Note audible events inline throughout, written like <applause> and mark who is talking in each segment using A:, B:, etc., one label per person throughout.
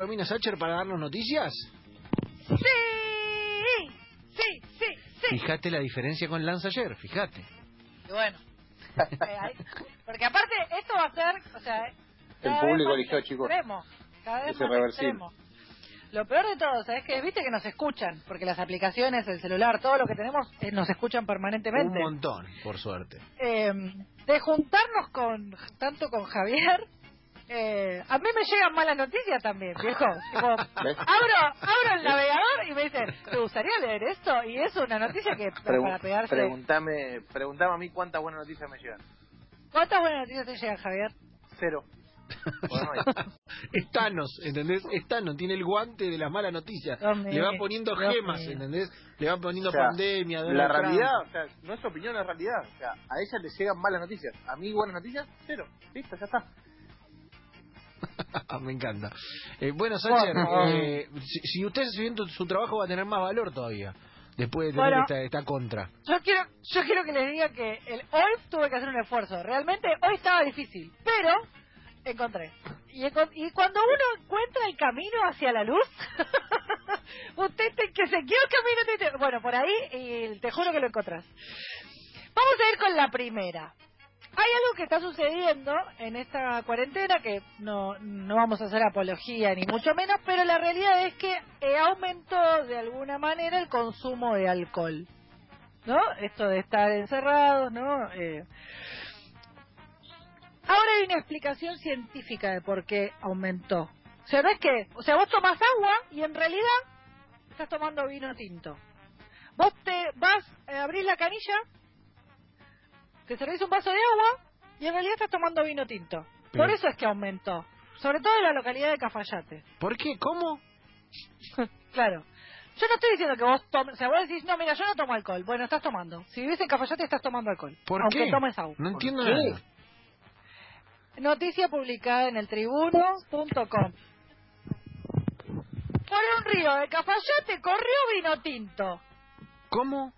A: Romina Sacher para darnos noticias?
B: Sí, sí, sí, sí.
A: Fíjate la diferencia con Lance ayer, fíjate.
B: Y bueno, eh, porque aparte esto va a ser, o sea, vez
C: público eligió, chicos.
B: extremo, cada vez más extremo. Lo peor de todo, ¿sabes qué? Viste que nos escuchan, porque las aplicaciones, el celular, todo lo que tenemos, eh, nos escuchan permanentemente.
A: Un montón, por suerte.
B: Eh, de juntarnos con tanto con Javier, eh, a mí me llegan malas noticias también, viejo. Tipo,
C: ¿Ves?
B: abro, abro el navegador y me dicen, ¿te gustaría leer esto? Y es una noticia que
C: Pregu-
B: para pegarse.
C: preguntame, preguntame a mí cuántas buenas noticias me llegan.
B: ¿Cuántas buenas noticias te llegan, Javier?
C: Cero. Bueno,
A: es <laughs> Thanos, ¿entendés? Es Thanos, tiene el guante de las malas noticias.
B: Dios
A: Le va poniendo
B: Dios
A: gemas,
B: mío.
A: ¿entendés? Le va poniendo
C: O sea,
A: pandemia,
C: la realidad, o sea, no es opinión, es realidad. O sea, a ella le llegan malas noticias. A mí buenas noticias, cero. Listo, ya está. <laughs>
A: Me encanta. Eh, bueno,
B: Por favor.
A: eh, si, si usted tu- su trabajo va a tener más valor todavía. Después de tener
B: Bueno.
A: esta, esta contra.
B: Yo quiero, yo quiero que les diga que el, hoy tuve que hacer un esfuerzo. Realmente hoy estaba difícil, pero encontré. Y, cuando uno encuentra el camino hacia la luz, <laughs> usted te, que se quiere el camino, te- te- bueno, por ahí y te juro que lo encontrás. Vamos a ir con la primera. Hay algo que está sucediendo en esta cuarentena que no, no vamos a hacer apología ni mucho menos, pero la realidad es que eh, aumentó de alguna manera el consumo de alcohol. ¿No? Esto de estar encerrados, ¿no? Eh, Ahora hay una explicación científica de por qué aumentó. O sea, no es que, o sea, vos tomás agua y en realidad estás tomando vino tinto. Vos te vas, eh, abrís la canilla, te servís un vaso de agua y en realidad estás tomando vino tinto. Por eso es que aumentó. Sobre todo en la localidad de Cafayate.
A: ¿Por qué? ¿Cómo? <laughs>
B: Claro. Yo no estoy diciendo que vos tomes, o sea, vos decís, no, mira, yo no tomo alcohol. Bueno, estás tomando. Si vivís en Cafayate, estás tomando alcohol.
A: ¿Por
B: aunque
A: qué?
B: tomes agua.
A: No entiendo
C: qué?
A: nada.
B: Noticia publicada en el tribuno.com. Por un río de Cafayate corrió vino tinto.
A: ¿Cómo?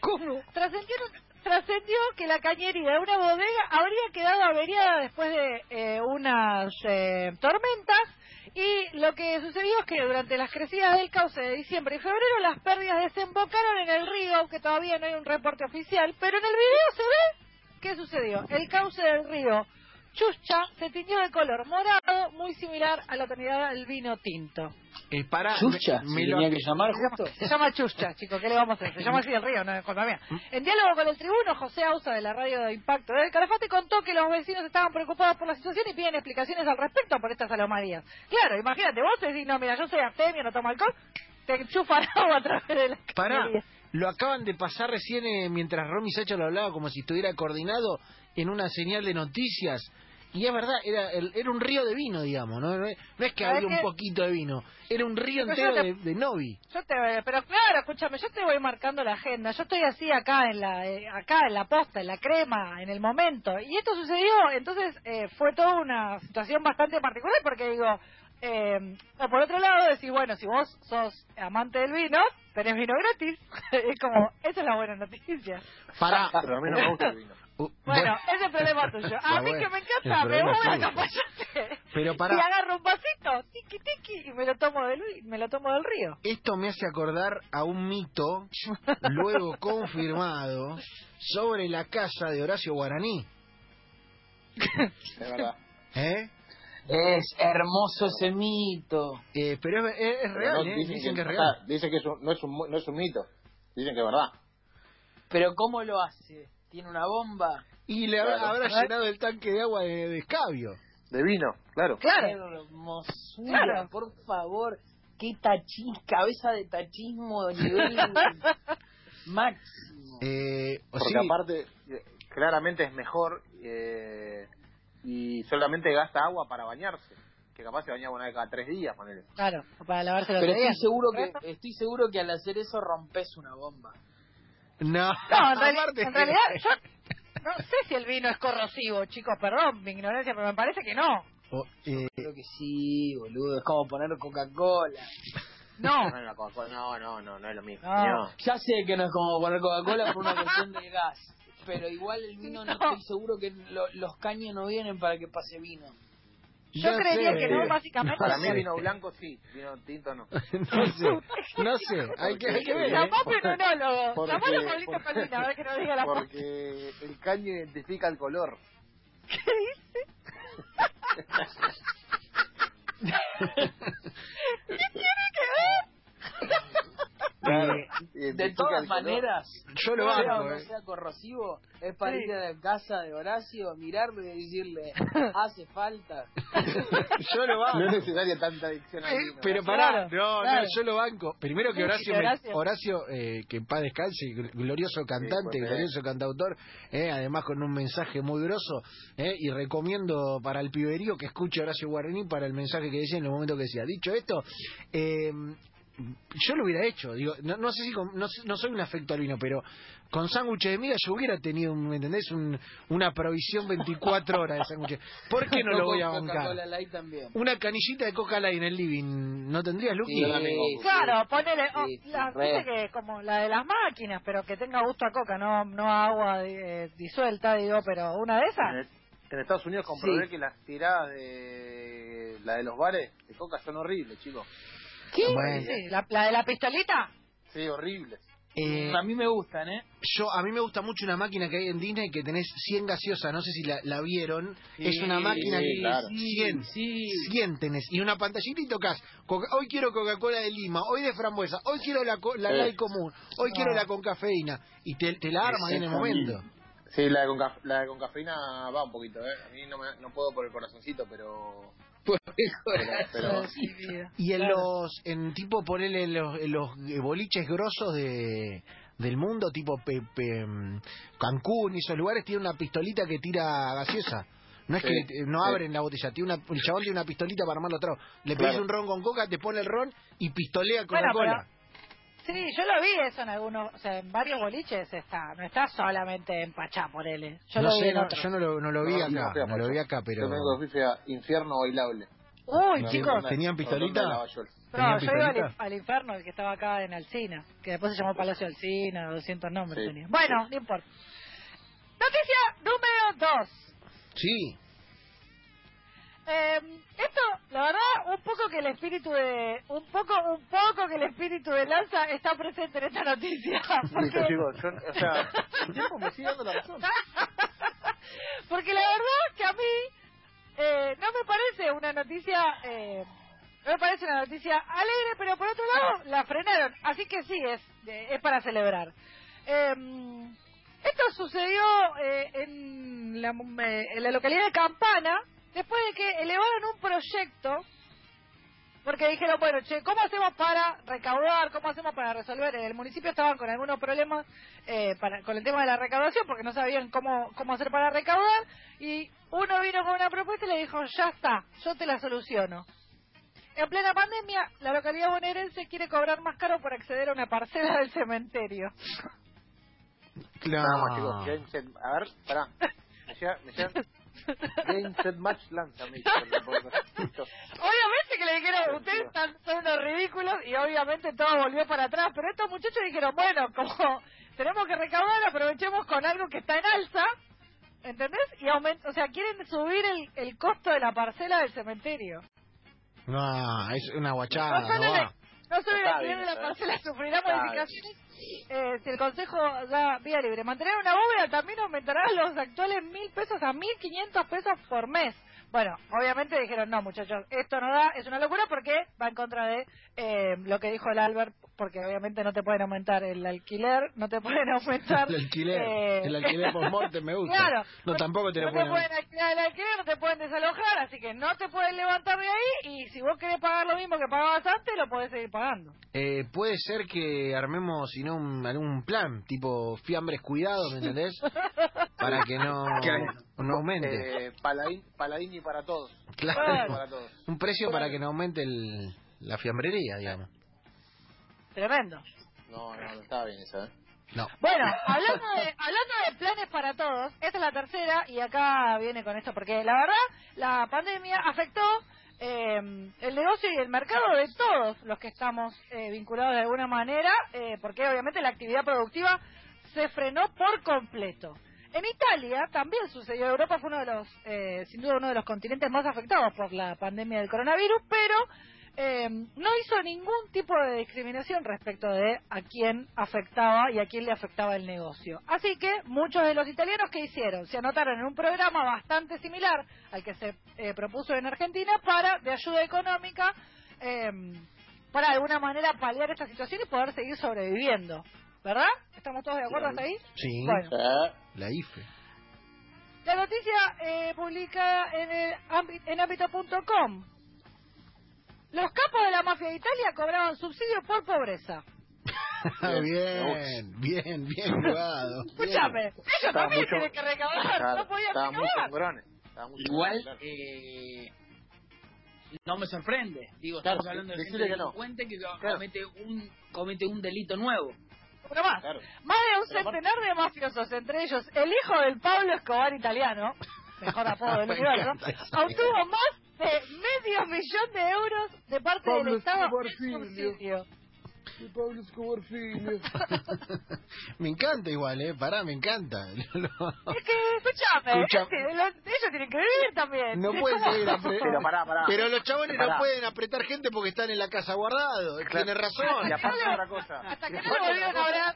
A: ¿Cómo?
B: Trascendió, trascendió que la cañería de una bodega habría quedado averiada después de eh, unas eh, tormentas y lo que sucedió es que durante las crecidas del cauce de diciembre y febrero las pérdidas desembocaron en el río, aunque todavía no hay un reporte oficial, pero en el video se ve qué sucedió. El cauce del río Chuscha se tiñó de color morado, muy similar a la tonalidad del vino tinto.
A: Eh, para,
D: Chucha,
A: me- lo-
D: tenía que llamar justo.
B: Se llama Chuscha, chicos, ¿qué le vamos a hacer? Se llama así el río, no es culpa mía. En diálogo con el tribuno, José Ausa de la radio de Impacto del Calafate contó que los vecinos estaban preocupados por la situación y piden explicaciones al respecto por estas anomalías. Claro, imagínate, vos decís, no, mira, yo soy abstemio, no tomo alcohol, te enchufan <laughs> agua a través de la
A: Pará, lo acaban de pasar recién eh, mientras Romy Sacha lo hablaba como si estuviera coordinado en una señal de noticias. Y es verdad, era, el- era un río de vino, digamos, ¿no? No es, que
B: ¿Sabés
A: había un poquito de vino, era un río
B: Pero
A: entero
B: yo
A: de, Novi.
B: Yo te, pero claro, escúchame, yo te voy marcando la agenda. Yo estoy así acá en la, eh, acá en la posta, en la crema, en el momento. Y esto sucedió, entonces eh, fue toda una situación bastante particular porque digo, eh, o por otro lado decís, bueno, si vos sos amante del vino, tenés vino gratis. <laughs> es como, esa es la buena noticia.
A: Para,
C: Pero a mí no me gusta el vino.
A: Uh,
B: Bueno, ese es el problema tuyo. <laughs> A
A: Ah,
B: mí
A: bueno,
B: que me encanta, me voy a
A: Pero pará.
B: y agarro un vasito, tiki tiki, y me lo tomo del, me lo tomo del río.
A: Esto me hace acordar a un mito, luego <laughs> confirmado, sobre la casa de Horacio Guaraní.
C: Es verdad.
A: ¿Eh?
D: Es hermoso ese mito.
A: Eh, pero es, es- es
C: Pero
A: real,
C: no,
A: ¿eh?
C: dicen,
A: Dicen que es real.
C: dicen que es un- no, es un, no es un mito. Dicen que es verdad.
D: Pero ¿cómo lo hace? ¿Tiene una bomba?
A: Y le habrá,
C: Claro.
A: habrá llenado el tanque de agua de, de escabio.
C: De vino, claro.
B: Claro.
D: Qué hermosura,
B: Claro.
D: por favor. Qué tachis, cabeza de tachismo de nivel <laughs> máximo.
A: Eh, o
C: Porque
A: sí,
C: aparte, eh, claramente es mejor eh, y solamente gasta agua para bañarse. Que capaz se bañaba una vez cada tres días, ponele.
B: Claro, para lavarse los
D: Pero
B: días.
D: estoy seguro que estoy seguro que al hacer eso rompes una bomba.
A: No,
B: No, en, <laughs> reali-
A: aparte-
B: en realidad yo no sé si el vino es corrosivo, chicos, perdón mi ignorancia, pero me parece que no.
A: Eh,
D: Creo que sí, boludo. Es como poner Coca-Cola.
B: No,
C: No, no, no, no, no es lo mismo.
B: No.
C: No.
D: Ya sé que no es como poner Coca-Cola por una cuestión de gas. Pero igual el vino no, <laughs>
B: No.
D: estoy seguro que lo- los caños no vienen para que pase vino.
B: Yo creería
A: sé.
B: que no, básicamente.
C: Para
A: No
C: mí vino blanco sí, vino tinto no. <laughs>
A: no sé, no sé, <laughs> hay que, hay que ver. ¿eh?
B: Llamó pneumólogo.
C: Porque-
B: Llamó a
C: porque-
B: Palmina, a ver que nos diga la
C: Porque el caño identifica el color. <laughs>
B: ¿Qué dice? ¿Qué tiene que ver?
A: Eh, <laughs>
D: De todas maneras,
A: Yo lo
D: sea
A: banco,
D: no
A: eh.
D: sea corrosivo, es para
B: Sí.
D: ir a la casa de Horacio, mirarlo y decirle, <laughs> hace falta. <laughs>
A: Yo lo
C: No
A: banco.
C: es necesaria tanta adicción al
A: Eh, pero pará, no,
B: claro.
A: no, yo lo banco. Primero que Horacio, me-
B: Horacio.
A: Eh, que en paz descanse, gl- glorioso cantante,
C: pues,
A: glorioso cantautor, eh, además con un mensaje muy grosso, eh, y recomiendo para el piberío que escuche a Horacio Guaraní para el mensaje que decía en el momento que decía. Dicho esto, eh, yo lo hubiera hecho, digo, no, no sé si con- no, sé- no soy un afecto al vino, pero con sándwiches de miga yo hubiera tenido, ¿me entendés? Un- una provisión 24 horas de sándwiches. ¿Por qué no lo <laughs> voy a bancar? Una canillita de coca light en el living, ¿no tendrías, Luqui?
D: Sí.
B: Claro, ponele, oh,
D: Sí,
B: la, que como la de las máquinas, pero que tenga gusto a coca, no, no a agua eh, disuelta, digo, pero una de esas.
C: en Estados Unidos comprobé
D: Sí.
C: que las tiradas de la de los bares de coca son horribles, chicos.
B: ¿Qué?
A: Bueno.
B: La, la de la pistolita.
C: Sí, horribles.
A: Eh,
D: A mí me gustan, ¿eh?
A: yo a mí me gusta mucho una máquina que hay en Disney que tenés 100 gaseosas, no sé si la, la vieron.
D: Sí,
A: es una máquina
C: sí,
A: que
C: claro.
A: 100,
D: Sí.
A: 100 tenés y una pantallita y tocas. hoy quiero Coca-Cola de Lima, hoy de frambuesa, hoy quiero la, co- la
C: Sí.
A: light común, hoy quiero la con cafeína y te, te la arman en el momento.
C: Sí, la de con, caf- la de con cafeína va un poquito, ¿eh? A mí no, me, no puedo por el corazoncito, pero... pero, pero-
B: Sí, vida.
A: Y en
B: Claro.
A: los, en tipo ponerle en los, en los boliches grosos de del mundo, tipo pe- pe- mm, Cancún y esos lugares, tiene una pistolita que tira gaseosa. No es
C: Sí,
A: que eh, no
C: sí.
A: abren la botella, tiene una, el chabón tiene una pistolita para armar los tragos. Le
C: Claro.
A: un ron con coca, te pone el ron y pistolea
B: Bueno,
A: Coca-Cola.
B: Sí, yo lo vi eso en algunos, o sea, en varios boliches está, no está solamente en Pachá, por él. Yo
A: no
B: lo vi
A: sé,
B: en
A: no, yo no lo, no lo vi
C: No,
A: acá,
C: no
A: no lo vi acá, pero...
C: Yo a Infierno Bailable.
B: Uy,
A: No,
B: chicos,
A: ¿Tenían pistolita?
B: No,
A: ¿Tenían
B: yo iba al, al infierno, el que estaba acá en Alcina, que después se llamó Palacio Alcina, 200 nombres
C: Sí.
B: tenía. Bueno, no importa. Noticia número 2.
A: Sí,
B: Eh, esto, la verdad, un poco que el espíritu de, un poco, un poco que el espíritu de Lanza está presente en esta noticia. <laughs> Porque.
C: Yo, o sea, el <laughs> tiempo me sigue dando la razón. <laughs>
B: porque la verdad que a mí eh, no me parece una noticia, eh, no me parece una noticia alegre, pero por otro lado la frenaron, así que sí es, es para celebrar. Eh, esto sucedió eh, en, la, eh, en la localidad de Campana, después de que elevaron un proyecto porque dijeron, bueno, che, ¿cómo hacemos para recaudar? ¿Cómo hacemos para resolver? En el municipio estaban con algunos problemas eh, para, con el tema de la recaudación porque no sabían cómo, cómo hacer para recaudar y uno vino con una propuesta y le dijo, ya está, yo te la soluciono. En plena pandemia, la localidad bonaerense quiere cobrar más caro por acceder a una parcela del cementerio.
A: claro.
C: Chicos. A ver, pará. Me llega, me llega. Game set match lanza, me dice. Listo.
B: Obviamente que le dijeron, ustedes están, son unos ridículos y obviamente todo volvió para atrás, pero estos muchachos dijeron, bueno, como tenemos que recaudar, aprovechemos con algo que está en alza, ¿entendés? Y aumenta, o sea, quieren subir el, el costo de la parcela del cementerio.
A: No, es una
B: No
A: guachada, no va.
B: No solo
C: Está
B: alquiler
C: bien,
B: la parcela sufrirá modificaciones eh, si el Consejo da vía libre. Mantener una bóveda también aumentará los actuales mil pesos a mil quinientos pesos por mes. Bueno, obviamente dijeron, no muchachos, esto no da, es una locura porque va en contra de eh, lo que dijo el Albert, porque obviamente no te pueden aumentar el alquiler, no te pueden <laughs> aumentar...
A: El alquiler,
B: eh,
A: el alquiler <laughs> post me gusta.
B: Claro.
A: No, tampoco te
B: no
A: lo
B: te
A: pueden...
B: pueden alquilar el alquiler, no te pueden desalojar, así que no te pueden levantar de ahí y si vos querés pagar lo mismo que pagabas antes, lo podés seguir pagando.
A: Eh, puede ser que armemos, si no, un, algún plan, tipo fiambres cuidados, ¿me entendés? <laughs> Para que no, no aumente.
C: Eh, paladín, paladini para todos.
A: Claro.
C: Paladini para todos.
A: Un precio para que no aumente el, la fiambrería, digamos.
B: Tremendo.
C: No, no, no estaba bien eso, ¿eh?
A: No.
B: Bueno, hablando de, hablando de planes para todos, esta es la tercera y acá viene con esto, porque la verdad, la pandemia afectó eh, el negocio y el mercado de todos los que estamos eh, vinculados de alguna manera, eh, porque obviamente la actividad productiva se frenó por completo. En Italia también sucedió. Europa fue uno de los, eh, sin duda, uno de los continentes más afectados por la pandemia del coronavirus, pero eh, no hizo ningún tipo de discriminación respecto de a quién afectaba y a quién le afectaba el negocio. Así que muchos de los italianos que hicieron se anotaron en un programa bastante similar al que se eh, propuso en Argentina para de ayuda económica eh, para de alguna manera paliar esta situación y poder seguir sobreviviendo. ¿Verdad? ¿Estamos todos de acuerdo hasta ahí?
A: Sí,
B: Bueno.
C: Eh,
A: la IFE.
B: La noticia eh, publicada en, el en ámbito.com. Los capos de la mafia de Italia cobraban subsidios por pobreza. <laughs>
A: bien, bien, bien jugado.
B: Escúchame, ellos también
C: mucho-
B: tienen que recaudar,
C: claro,
B: no podían
C: estaba muy
B: recaudar.
C: sangrones. estaba muy
E: Igual,
C: sangrones,
E: eh, no me sorprende. Digo,
C: Claro,
E: estamos hablando de gente
C: que no.
E: delincuente que
C: Claro.
E: comete, un, comete un delito nuevo.
B: Uno más.
C: claro.
B: Más de un
C: Pero
B: centenar de mafiosos, entre ellos el hijo del Pablo Escobar italiano, mejor apodo del <laughs> universo, obtuvo más de medio millón de euros de parte del
C: Pablo
B: Estado
C: Escobar
B: en subsidio.
C: Pablo Escobar. <laughs>
A: Me encanta igual, ¿eh? Pará, me encanta. <laughs>
B: Es que, escuchame,
A: Escucha-
B: los- ellos tienen que vivir también.
A: No pueden seguir apre-
C: Pero pará, pará.
A: Pero los chabones no
C: Pará.
A: pueden apretar gente porque están en la casa guardados. Tiene razón.
C: Y aparte otra cosa.
B: Hasta que no volvieron a hablar.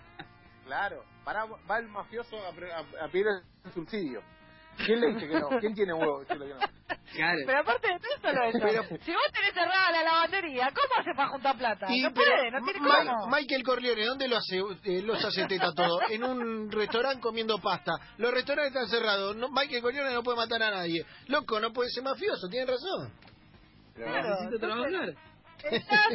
C: Claro, pará, va el mafioso a, a- a pedir el subsidio. ¿Quién le dice que no? ¿Quién tiene huevo de decirle que no?
E: Claro.
B: Pero aparte de todo solo eso,
A: Pero-
B: si vos tenés cerrada la lavandería, ¿cómo hace para juntar plata?
A: Y,
B: no
A: pero
B: puede, no tiene
A: Ma-
B: cómo.
A: Michael Corleone, ¿dónde lo hace, eh, los hace teta todo? En un restaurante comiendo pasta. Los restaurantes están cerrados. No, Michael Corleone no puede matar a nadie. Loco, no puede ser mafioso, tiene razón.
B: Claro,
E: Necesito trabajar.
B: Estás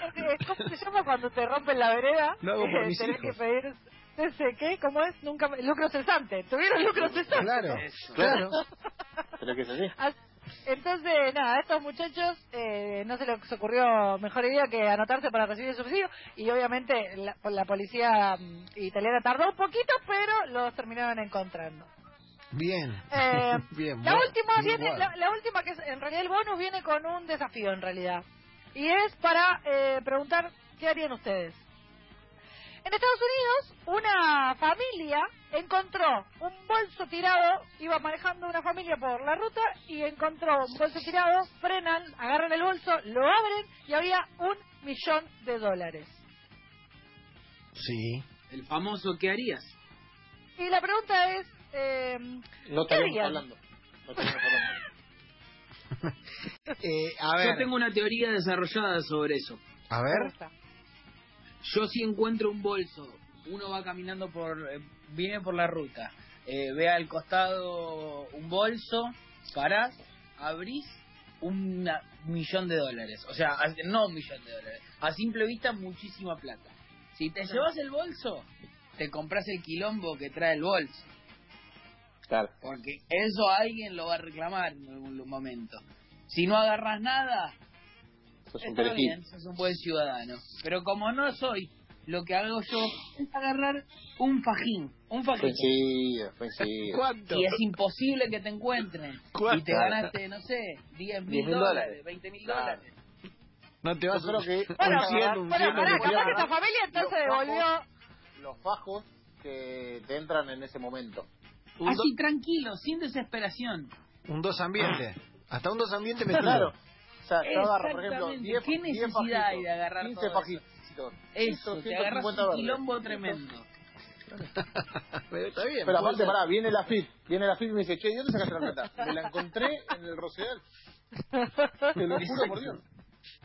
B: contra- es- ¿Cómo se llama cuando te rompen la vereda?
A: Lo hago por
B: Eh,
A: mis
B: tenés
A: hijos.
B: que pedir, no sé qué, ¿cómo es? Nunca, lucro cesante. Tuvieron lucro cesante.
A: Claro,
E: Eso.
A: claro. <laughs>
C: Pero que es así.
B: As- Entonces, nada, a estos muchachos eh, no se les ocurrió mejor idea que anotarse para recibir el subsidio y obviamente la, la policía mm, italiana tardó un poquito, pero los terminaron encontrando.
A: Bien.
B: Eh, <laughs>
A: Bien.
B: la última
A: bien
B: viene,
A: jugado.
B: la, la última que es, en realidad el bonus viene con un desafío en realidad y es para eh, preguntar qué harían ustedes. En Estados Unidos, una familia encontró un bolso tirado, iba manejando una familia por la ruta y encontró un bolso tirado, frenan, agarran el bolso, lo abren y había un millón de dólares.
A: Sí.
E: El famoso ¿qué harías?
B: Y la pregunta es, eh,
C: No
B: ¿qué harían?
C: hablando. No hablando. <laughs>
A: Eh, a ver.
E: Yo tengo una teoría desarrollada sobre eso.
A: A ver.
E: Yo si encuentro un bolso, uno va caminando por, eh, viene por la ruta, eh, ve al costado un bolso, parás, abrís un millón de dólares. O sea, a- no un millón de dólares, a simple vista muchísima plata. Si te llevas el bolso, te compras el quilombo que trae el bolso.
C: Claro.
E: Porque eso alguien lo va a reclamar en algún momento. Si no agarras nada,
C: Sos un
E: Está
C: perejil.
E: bien, sos un buen ciudadano. Pero como no soy, lo que hago yo es agarrar un fajín, un
C: enseguida, fue enseguida.
A: ¿Cuánto?
E: Y es imposible que te encuentren.
A: ¿Cuánto?
E: Y te ganaste, no sé, 10 mil
C: 10.000
E: dólares,
C: dólares.
E: 20 mil
C: Claro.
E: dólares.
A: No te vas
C: Yo creo que-
A: un
B: Bueno,
A: cien,
B: pará,
A: un
B: pará,
A: cien,
B: pará,
A: un
B: capaz que esta familia entonces devolvió...
C: Los fajos que te entran en ese momento.
A: Un,
E: Así tranquilo, sin desesperación.
A: un dos ambiente. Hasta un dos ambiente me
C: Claro. Sea, yo agarro, por ejemplo,
E: Exactamente.
C: 10
E: ¿Qué
C: 10
E: necesidad hay de agarrar
C: 15
E: todo
C: fajitos.
E: Eso, te agarras
C: 150
E: un
C: dólares.
E: quilombo tremendo.
A: Pero está bien.
C: Pero aparte, pará, viene la FIP. Viene la FIP y me dice, che, ¿de dónde sacaste la plata? <laughs> Me la encontré en el Rosedal. Te lo juro por Dios.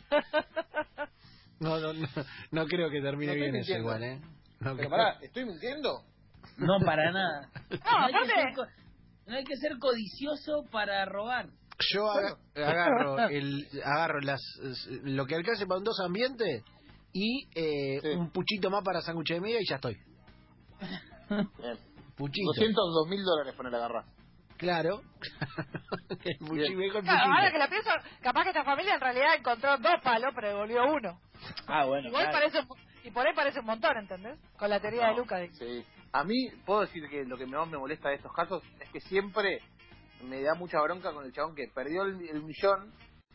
C: <laughs>
A: No, no, no, no creo que termine
C: No
A: bien eso igual, ¿eh? No
C: Pero
A: creo.
C: pará, ¿estoy mintiendo?
E: No, para nada. <laughs>
B: No,
E: hay que
B: aparte...
E: ser no hay que ser codicioso para robar.
A: Yo aga- agarro <laughs> el agarro las lo que alcance para un dos ambientes y eh,
C: Sí.
A: un puchito más para sándwich de media y ya estoy.
C: Bien.
A: Puchito.
C: 202 mil dólares poner la garra.
A: Claro. <laughs> el puchito, me dijo el
B: Claro, ahora que la pienso, capaz que esta familia en realidad encontró dos palos, pero devolvió uno.
E: Ah, bueno.
B: Igual parece, y por ahí parece un montón, ¿entendés? Con la teoría de Lucas.
C: Sí. A mí, puedo decir que lo que más me molesta de estos casos es que siempre me da mucha bronca con el chabón que perdió el, el millón,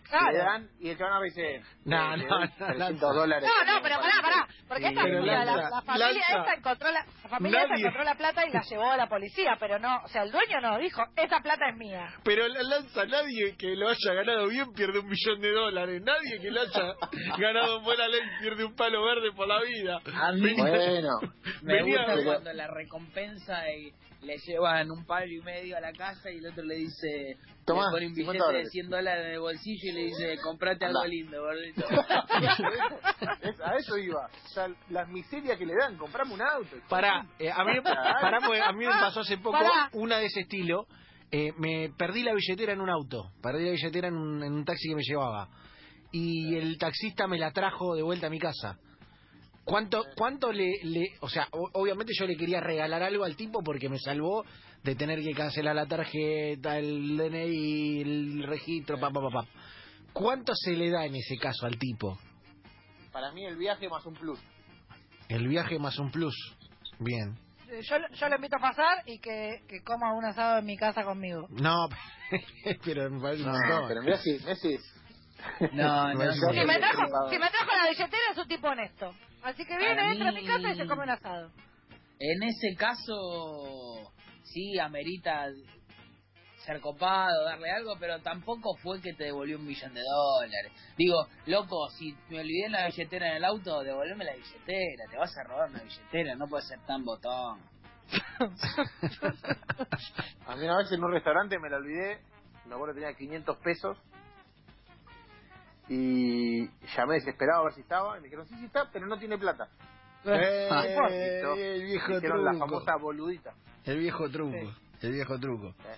B: Claro.
C: le dan y el chabón dice,
A: No,
C: eh, le
A: no, no,
C: 300
A: no.
C: dólares.
B: No, no, pero pará, pará. Porque
C: Sí,
B: esta,
A: pero
B: la, la familia esta encontró la, la familia esta encontró la plata y la llevó a la policía, pero no, o sea, el dueño no dijo, esa plata es mía.
A: Pero la lanza, nadie que lo haya ganado bien pierde un millón de dólares. Nadie que lo haya <laughs> ganado en buena ley pierde un palo verde por la vida.
E: A mí
C: Bueno,
E: me
A: venía-
E: gusta
C: pero-
E: cuando la recompensa y le llevan un palo y medio a la casa y el otro le dice,
C: Tomá,
E: le pone un
C: 50
E: billete de
C: dólares.
E: 100 dólares en el bolsillo y le dice, comprate algo lindo, gordito. <laughs>
C: Es- a eso iba. O sea, las miserias que le dan, comprame un auto.
A: Pará, eh, a, mí, pará, porque a mí me pasó hace poco
B: Pará.
A: una de ese estilo. Eh, me perdí la billetera en un auto. Perdí la billetera en un, en un taxi que me llevaba. Y el taxista me la trajo de vuelta a mi casa. ¿Cuánto, cuánto le, le... O sea, o- obviamente yo le quería regalar algo al tipo porque me salvó de tener que cancelar la tarjeta, el DNI, el registro, pa, pa, pa, pa. ¿Cuánto se le da en ese caso al tipo?
C: Para mí el viaje más un plus.
A: El viaje más un plus. Bien.
B: Yo, yo lo invito a pasar y que, que coma un asado en mi casa conmigo.
A: No, <laughs> pero me parece un montón.
C: pero mira si Messi...
E: No, <laughs> no,
A: No,
E: no.
B: Si me, trajo, si me trajo la billetera es un tipo honesto. Así que viene, entra a mi casa y se come un asado.
E: En ese caso, sí, amerita ser copado, darle algo, pero tampoco fue que te devolvió un millón de dólares. Digo, loco, si me olvidé la billetera en el auto, devolveme la billetera, te vas a robar una billetera, no puedes ser tan botón. <laughs>
C: A mí una vez en un restaurante me la olvidé, me acuerdo que tenía 500 pesos y llamé desesperado a ver si estaba y me dijeron, sí, sí está, pero no tiene plata.
A: Eh,
C: Listo.
A: el viejo
C: Hicieron la
A: truco.
C: famosa boludita.
A: El viejo truco. El viejo truco.
C: Eh.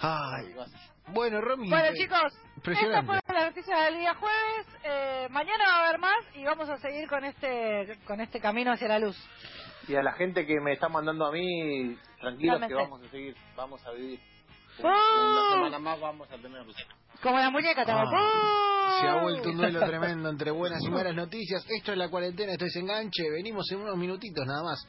A: Ay. Bueno, Romy.
B: Bueno,
A: eh,
B: chicos, estas
A: impresionante.
B: fueron las noticias del día jueves. Eh, mañana va a haber más y vamos a seguir con este con este camino hacia la luz.
C: Y a la gente que me está mandando a mí, tranquilos que vamos a seguir, vamos a vivir.
B: ¡Oh!
C: Una semana más vamos a tener...
B: Como la muñeca, te
A: Ah. Se ha vuelto un duelo tremendo entre buenas y malas noticias. Esto es la cuarentena, esto es enganche. Venimos en unos minutitos nada más.